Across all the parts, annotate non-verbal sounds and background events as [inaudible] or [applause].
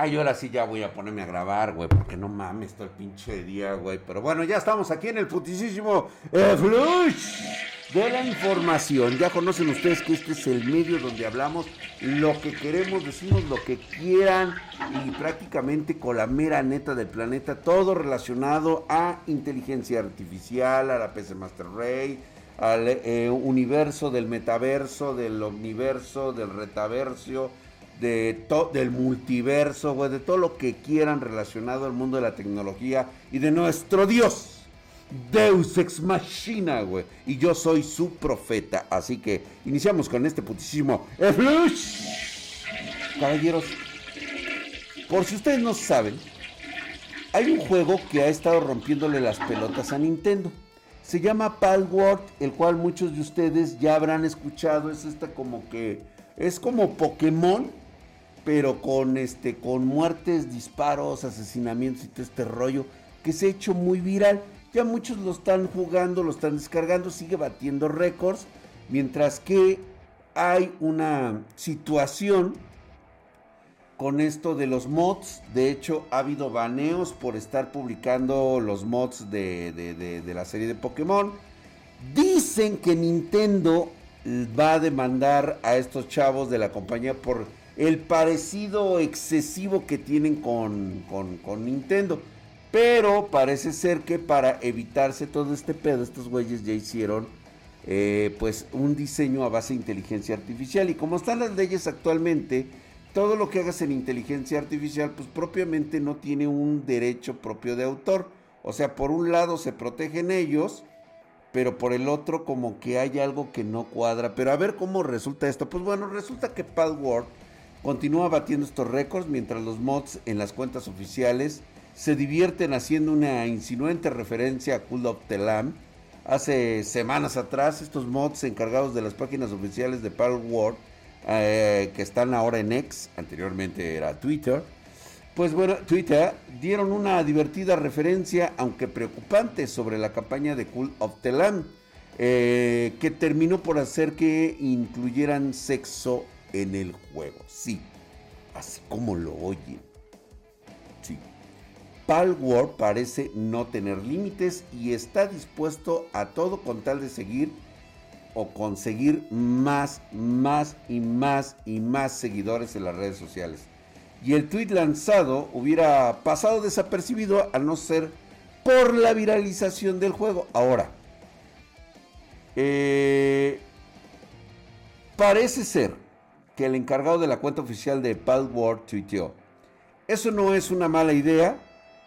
Ay, ahora sí ya voy a ponerme a grabar, güey, porque no mames todo el pinche día, güey. Pero bueno, ya estamos aquí en el putisísimo eh, Flush de la información. Ya conocen ustedes que este es el medio donde hablamos lo que queremos, decimos lo que quieran y prácticamente con la mera neta del planeta, todo relacionado a inteligencia artificial, a la PC Master Ray, al eh, universo del metaverso, del omniverso, del retaverso de del multiverso, güey, de todo lo que quieran relacionado al mundo de la tecnología y de nuestro Dios. Deus ex machina, güey. Y yo soy su profeta. Así que iniciamos con este putísimo Caballeros, por si ustedes no saben, hay un juego que ha estado rompiéndole las pelotas a Nintendo. Se llama Palworld, el cual muchos de ustedes ya habrán escuchado. Es esta como que es como Pokémon, pero con este con muertes, disparos, asesinamientos y todo este rollo que se ha hecho muy viral. Ya muchos lo están jugando, lo están descargando, sigue batiendo récords, mientras que hay una situación con esto de los mods. De hecho, ha habido baneos por estar publicando los mods de, de la serie de Pokémon. Dicen que Nintendo va a demandar a estos chavos de la compañía por el parecido excesivo que tienen con, Nintendo. Pero parece ser que para evitarse todo este pedo, estos güeyes ya hicieron eh, pues un diseño a base de inteligencia artificial. Y como están las leyes actualmente, todo lo que hagas en inteligencia artificial, pues propiamente no tiene un derecho propio de autor. O sea, por un lado se protegen ellos, pero por el otro como que hay algo que no cuadra. Pero a ver cómo resulta esto. Pues bueno, resulta que Palworld continúa batiendo estos récords mientras los mods en las cuentas oficiales se divierten haciendo una insinuante referencia a Cool of the Lamb. Hace semanas atrás, estos mods encargados de las páginas oficiales de Palworld, eh, que están ahora en X, anteriormente era Twitter, pues bueno, Twitter dieron una divertida referencia, aunque preocupante, sobre la campaña de Cool of the Lamb, eh, que terminó por hacer que incluyeran sexo en el juego. Sí, así como lo oyen. Sí. Palworld parece no tener límites y está dispuesto a todo con tal de seguir o conseguir más, más y más y más seguidores en las redes sociales. Y el tweet lanzado hubiera pasado desapercibido a no ser por la viralización del juego. Ahora, eh, parece ser que el encargado de la cuenta oficial de Palworld tuiteó. Eso no es una mala idea.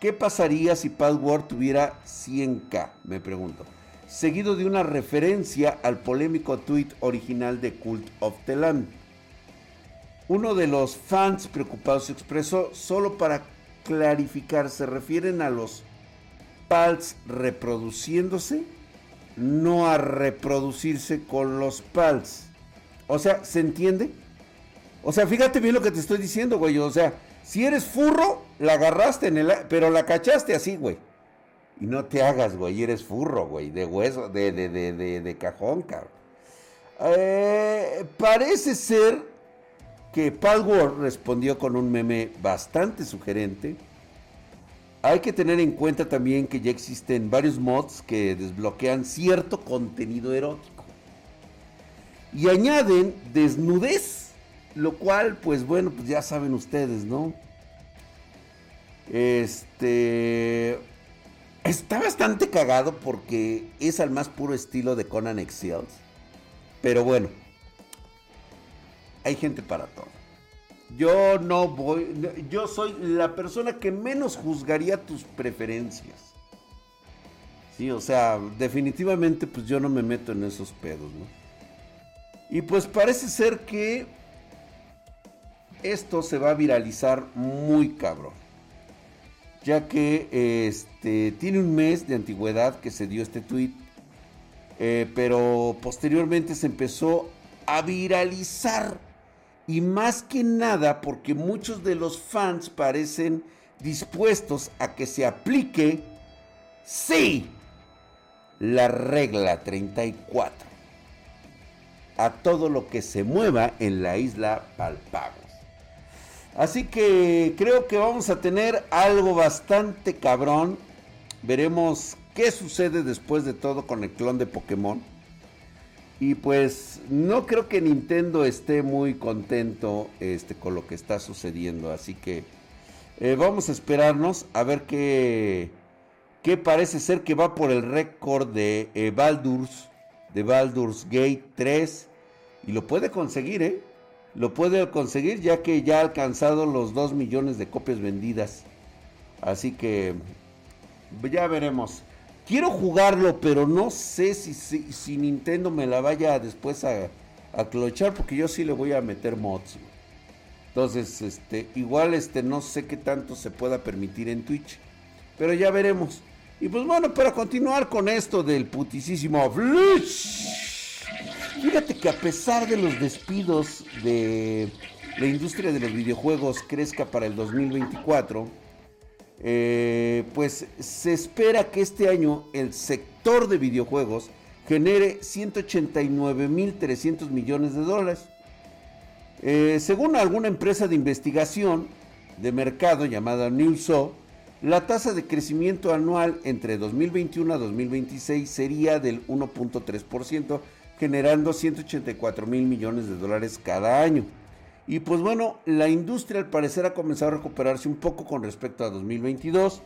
¿Qué pasaría si Palworld tuviera 100k? Me pregunto. Seguido de una referencia al polémico tweet original de Cult of the Land. Uno de los fans preocupados expresó, solo para clarificar, se refieren a los PALs reproduciéndose, no a reproducirse con los PALs. O sea, ¿se entiende? O sea, fíjate bien lo que te estoy diciendo, güey. O sea, si eres furro, la agarraste en el... Pero la cachaste así, güey. Y no te hagas, güey. Eres furro, güey. De hueso, de, de, de, de, cajón, cabrón. Eh, parece ser que Palworld respondió con un meme bastante sugerente. Hay que tener en cuenta también que ya existen varios mods que desbloquean cierto contenido erótico. Y añaden desnudez lo cual, pues bueno, pues ya saben ustedes, ¿no? Este. Está bastante cagado porque es al más puro estilo de Conan Exiles. Pero bueno. Hay gente para todo. Yo no voy. Yo soy la persona que menos juzgaría tus preferencias. Sí, o sea, definitivamente, pues yo no me meto en esos pedos, ¿no? Y pues parece ser que esto se va a viralizar muy cabrón. Ya que este, tiene un mes de antigüedad que se dio este tweet. Eh, pero posteriormente se empezó a viralizar. Y más que nada porque muchos de los fans parecen dispuestos a que se aplique, sí, la regla 34 a todo lo que se mueva en la isla Palpago. Así que creo que vamos a tener algo bastante cabrón. Veremos qué sucede después de todo con el clon de Pokémon. Y pues no creo que Nintendo esté muy contento este, con lo que está sucediendo. Así que eh, vamos a esperarnos a ver qué, qué parece ser que va por el récord de eh, Baldur's, de Baldur's Gate 3. Y lo puede conseguir, ¿eh? Lo puede conseguir ya que ya ha alcanzado los 2 millones de copias vendidas. Así que ya veremos. Quiero jugarlo, pero no sé si, si, Nintendo me la vaya después a, a, clochar, porque yo sí le voy a meter mods. Entonces, este, igual este, no sé qué tanto se pueda permitir en Twitch. Pero ya veremos. Y pues bueno, para continuar con esto del putisísimo Fíjate que a pesar de los despidos de la industria de los videojuegos crezca para el 2024, eh, pues se espera que este año el sector de videojuegos genere 189.300 millones de dólares. Eh, según alguna empresa de investigación de mercado llamada Newso, la tasa de crecimiento anual entre 2021 a 2026 sería del 1.3%, generando 184 mil millones de dólares cada año. Y pues bueno, la industria al parecer ha comenzado a recuperarse un poco con respecto a 2022.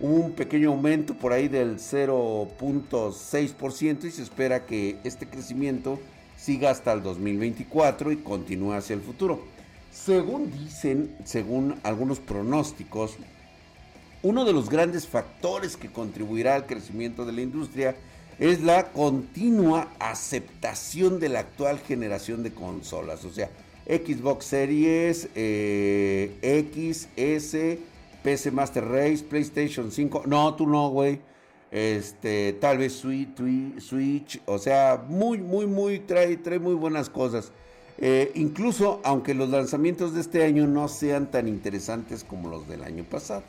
Un pequeño aumento por ahí del 0.6% y se espera que este crecimiento siga hasta el 2024 y continúe hacia el futuro. Según dicen, según algunos pronósticos, uno de los grandes factores que contribuirá al crecimiento de la industria es la continua aceptación de la actual generación de consolas. O sea, Xbox Series eh, X, S, PC Master Race, PlayStation 5. No, tú no, güey. Este, tal vez Switch, o sea, muy, muy, muy, trae, trae muy buenas cosas. Eh, incluso aunque los lanzamientos de este año no sean tan interesantes como los del año pasado.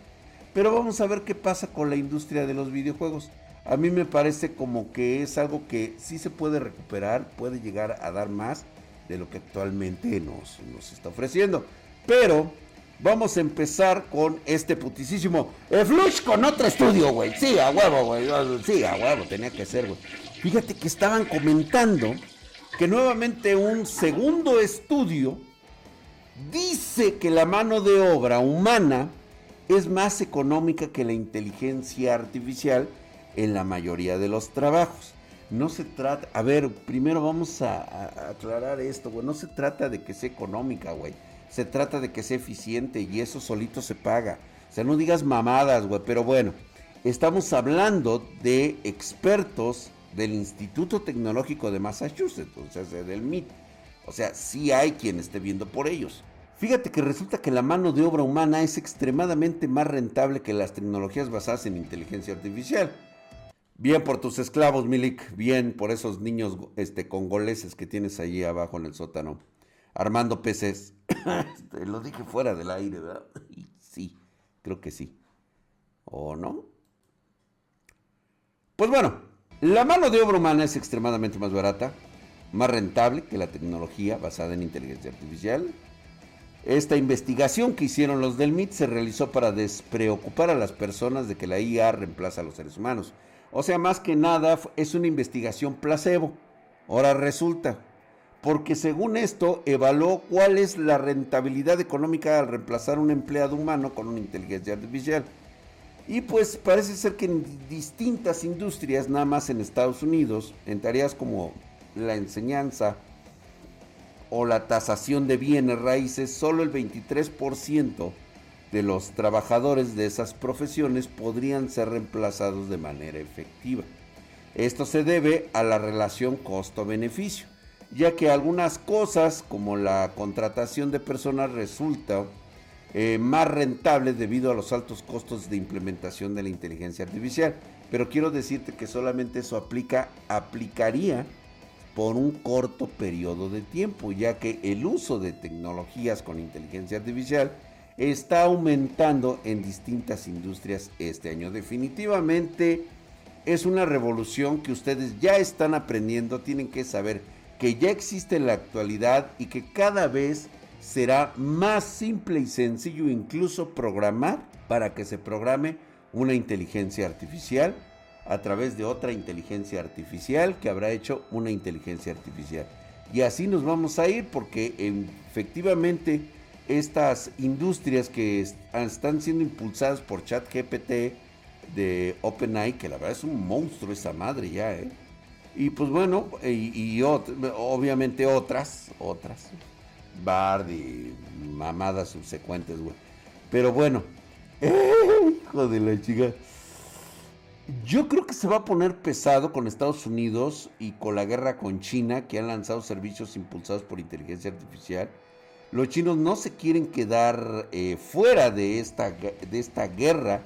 Pero vamos a ver qué pasa con la industria de los videojuegos. A mí me parece como que es algo que sí se puede recuperar, puede llegar a dar más de lo que actualmente nos, nos está ofreciendo. Pero vamos a empezar con este putisísimo Flush con otro estudio, güey. Sí, a huevo, güey. Sí, a huevo, tenía que ser, güey. Fíjate que estaban comentando que nuevamente un segundo estudio dice que la mano de obra humana es más económica que la inteligencia artificial en la mayoría de los trabajos. No se trata, a ver, primero vamos a, aclarar esto, güey. No se trata de que sea económica, güey. Se trata de que sea eficiente y eso solito se paga. O sea, no digas mamadas, güey. Pero bueno, estamos hablando de expertos del Instituto Tecnológico de Massachusetts, o sea, del MIT. O sea, sí hay quien esté viendo por ellos. Fíjate que resulta que la mano de obra humana es extremadamente más rentable que las tecnologías basadas en inteligencia artificial. Bien por tus esclavos, Milik. Bien por esos niños este, congoleses que tienes allí abajo en el sótano. Armando peces. [coughs] Este, lo dije fuera del aire, ¿verdad? [laughs] Sí, creo que sí. ¿O no? Pues bueno, la mano de obra humana es extremadamente más barata, más rentable que la tecnología basada en inteligencia artificial. Esta investigación que hicieron los del MIT se realizó para despreocupar a las personas de que la IA reemplaza a los seres humanos. O sea, más que nada es una investigación placebo. Ahora resulta, porque según esto evaluó cuál es la rentabilidad económica al reemplazar un empleado humano con una inteligencia artificial. Y pues parece ser que en distintas industrias, nada más en Estados Unidos, en tareas como la enseñanza o la tasación de bienes raíces, solo el 23% de los trabajadores de esas profesiones podrían ser reemplazados de manera efectiva. Esto se debe a la relación costo-beneficio, ya que algunas cosas como la contratación de personas resulta eh, más rentable debido a los altos costos de implementación de la inteligencia artificial. Pero quiero decirte que solamente eso aplica, aplicaría por un corto periodo de tiempo, ya que el uso de tecnologías con inteligencia artificial está aumentando en distintas industrias este año. Definitivamente es una revolución que ustedes ya están aprendiendo, tienen que saber que ya existe en la actualidad y que cada vez será más simple y sencillo incluso programar para que se programe una inteligencia artificial a través de otra inteligencia artificial que habrá hecho una inteligencia artificial. Y así nos vamos a ir porque efectivamente estas industrias que están siendo impulsadas por ChatGPT de OpenAI, que la verdad es un monstruo esa madre ya, ¿eh? Y pues bueno, y, obviamente otras, otras, Bard y mamadas subsecuentes, güey. Pero bueno, [laughs] hijo de la chica. Yo creo que se va a poner pesado con Estados Unidos y con la guerra con China, que han lanzado servicios impulsados por inteligencia artificial. Los chinos no se quieren quedar eh, fuera de esta, de esta guerra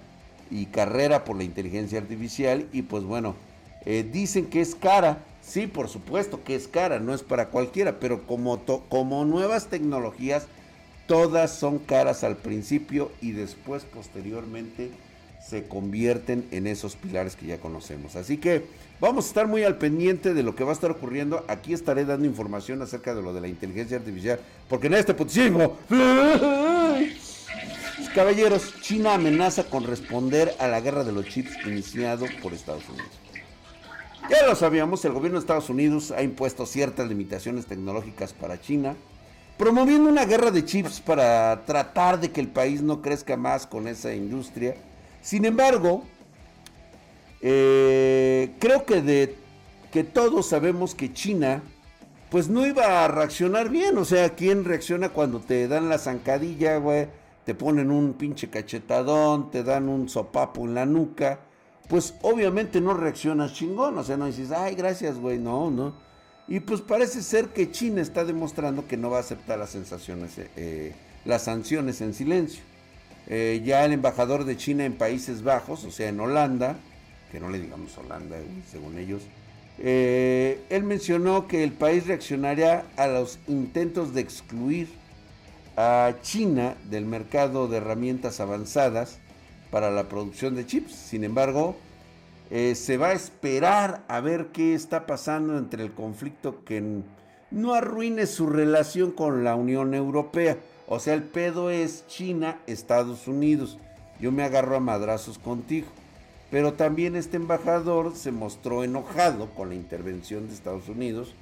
y carrera por la inteligencia artificial y pues bueno, eh, dicen que es cara. Sí, por supuesto que es cara, no es para cualquiera, pero como, como nuevas tecnologías, todas son caras al principio y después posteriormente se convierten en esos pilares que ya conocemos. Así que vamos a estar muy al pendiente de lo que va a estar ocurriendo. Aquí estaré dando información acerca de lo de la inteligencia artificial, porque en este putismo, caballeros, China amenaza con responder a la guerra de los chips iniciado por Estados Unidos. Ya lo sabíamos, el gobierno de Estados Unidos ha impuesto ciertas limitaciones tecnológicas para China, promoviendo una guerra de chips para tratar de que el país no crezca más con esa industria sin embargo, eh, creo que de que todos sabemos que China pues no iba a reaccionar bien. O sea, ¿quién reacciona cuando te dan la zancadilla, güey? Te ponen un pinche cachetadón, te dan un sopapo en la nuca. Pues obviamente no reaccionas chingón. O sea, no dices, ay, gracias, güey. No, no. Y pues parece ser que China está demostrando que no va a aceptar las sensaciones, eh, las sanciones en silencio. Eh, ya el embajador de China en Países Bajos, o sea, en Holanda, que no le digamos Holanda, según ellos, eh, él mencionó que el país reaccionaría a los intentos de excluir a China del mercado de herramientas avanzadas para la producción de chips. Sin embargo, eh, se va a esperar a ver qué está pasando entre el conflicto que no arruine su relación con la Unión Europea. O sea, el pedo es China, Estados Unidos. Yo me agarro a madrazos contigo. Pero también este embajador se mostró enojado con la intervención de Estados Unidos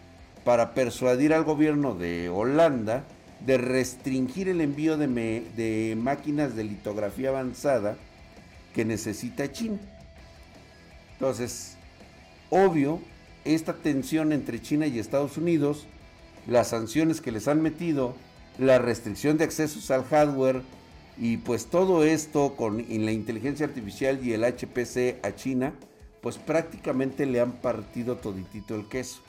para persuadir al gobierno de Holanda de restringir el envío de, de máquinas de litografía avanzada que necesita China. Entonces, obvio, esta tensión entre China y Estados Unidos, las sanciones que les han metido, la restricción de accesos al hardware y pues todo esto con la inteligencia artificial y el HPC a China, pues prácticamente le han partido toditito el queso.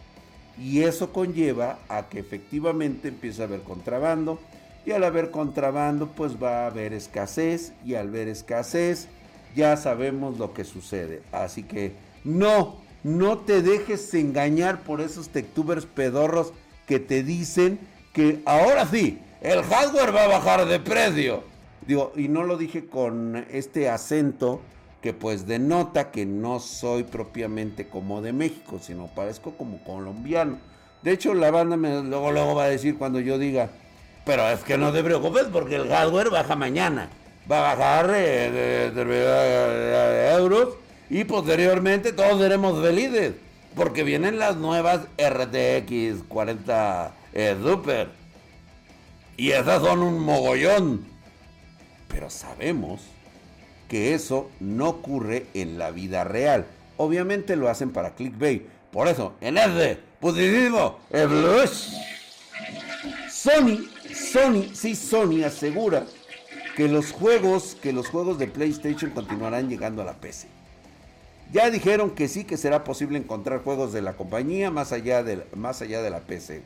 Y eso conlleva a que efectivamente empiece a haber contrabando y al haber contrabando pues va a haber escasez y al ver escasez ya sabemos lo que sucede. Así que no, no te dejes engañar por esos tectubers pedorros que te dicen que ahora sí, el hardware va a bajar de precio. Digo, y no lo dije con este acento que pues denota que no soy propiamente como de México, sino parezco como colombiano. De hecho, la banda me, luego, luego va a decir cuando yo diga, pero es que no te preocupes porque el hardware baja mañana. Va a bajar de, de, euros y posteriormente todos seremos felices porque vienen las nuevas RTX 40 eh, Super. Y esas son un mogollón. Pero sabemos que eso no ocurre en la vida real. Obviamente lo hacen para clickbait. Por eso, en ese positivo, el blush. Sony, Sony, sí, Sony asegura que los juegos, que los juegos de PlayStation continuarán llegando a la PC. Ya dijeron que sí que será posible encontrar juegos de la compañía más allá de, más allá de la PC.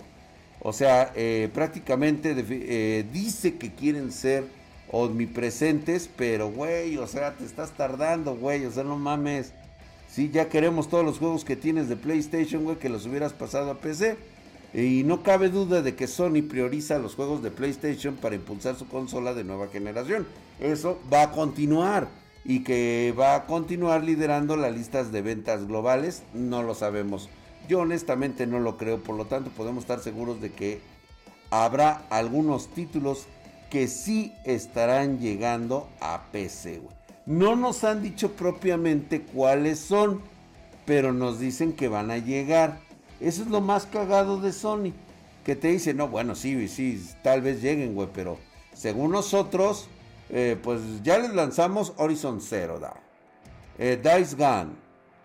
O sea, eh, prácticamente eh, dice que quieren ser omnipresentes, pero güey, o sea, te estás tardando, güey, o sea, no mames. Sí, ya queremos todos los juegos que tienes de PlayStation, güey, que los hubieras pasado a PC. Y no cabe duda de que Sony prioriza los juegos de PlayStation para impulsar su consola de nueva generación. Eso va a continuar y que va a continuar liderando las listas de ventas globales, no lo sabemos. Yo honestamente no lo creo, por lo tanto podemos estar seguros de que habrá algunos títulos que sí estarán llegando a PC. No nos han dicho propiamente cuáles son, pero nos dicen que van a llegar. Eso es lo más cagado de Sony. Que te dice, no, bueno, sí, sí, tal vez lleguen, güey, pero según nosotros, eh, pues ya les lanzamos Horizon Zero Dawn, eh, Dice Gun,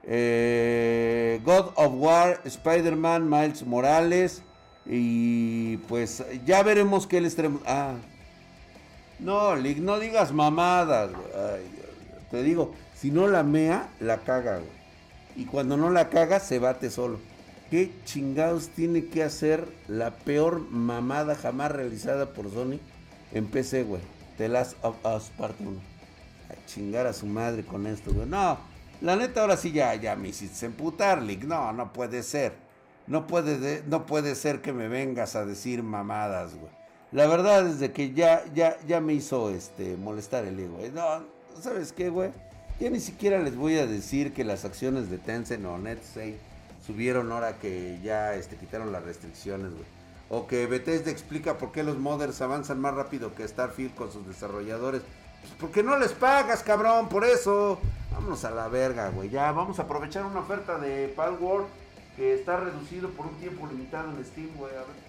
eh, God of War, Spider-Man, Miles Morales y pues ya veremos qué les traemos. Ah, no, Lick, no digas mamadas, te digo, si no la mea, la caga. Y cuando no la caga, se bate solo. ¿Qué chingados tiene que hacer la peor mamada jamás realizada por Sony en PC, güey? The Last of Us Part 1. A chingar a su madre con esto, güey. No, la neta ahora sí ya, ya me hiciste emputar, Lick. No, no puede ser. No puede, no puede ser que me vengas a decir mamadas, güey. La verdad es de que ya, ya, ya me hizo este, molestar el ego. No, ¿sabes qué, güey? Ya ni siquiera les voy a decir que las acciones de Tencent o NetSay subieron ahora que ya este, quitaron las restricciones, güey. O que Bethesda explica por qué los modders avanzan más rápido que Starfield con sus desarrolladores. Pues porque no les pagas, cabrón, por eso. Vámonos a la verga, güey. Ya vamos a aprovechar una oferta de Palworld que está reducido por un tiempo limitado en Steam, güey. A ver.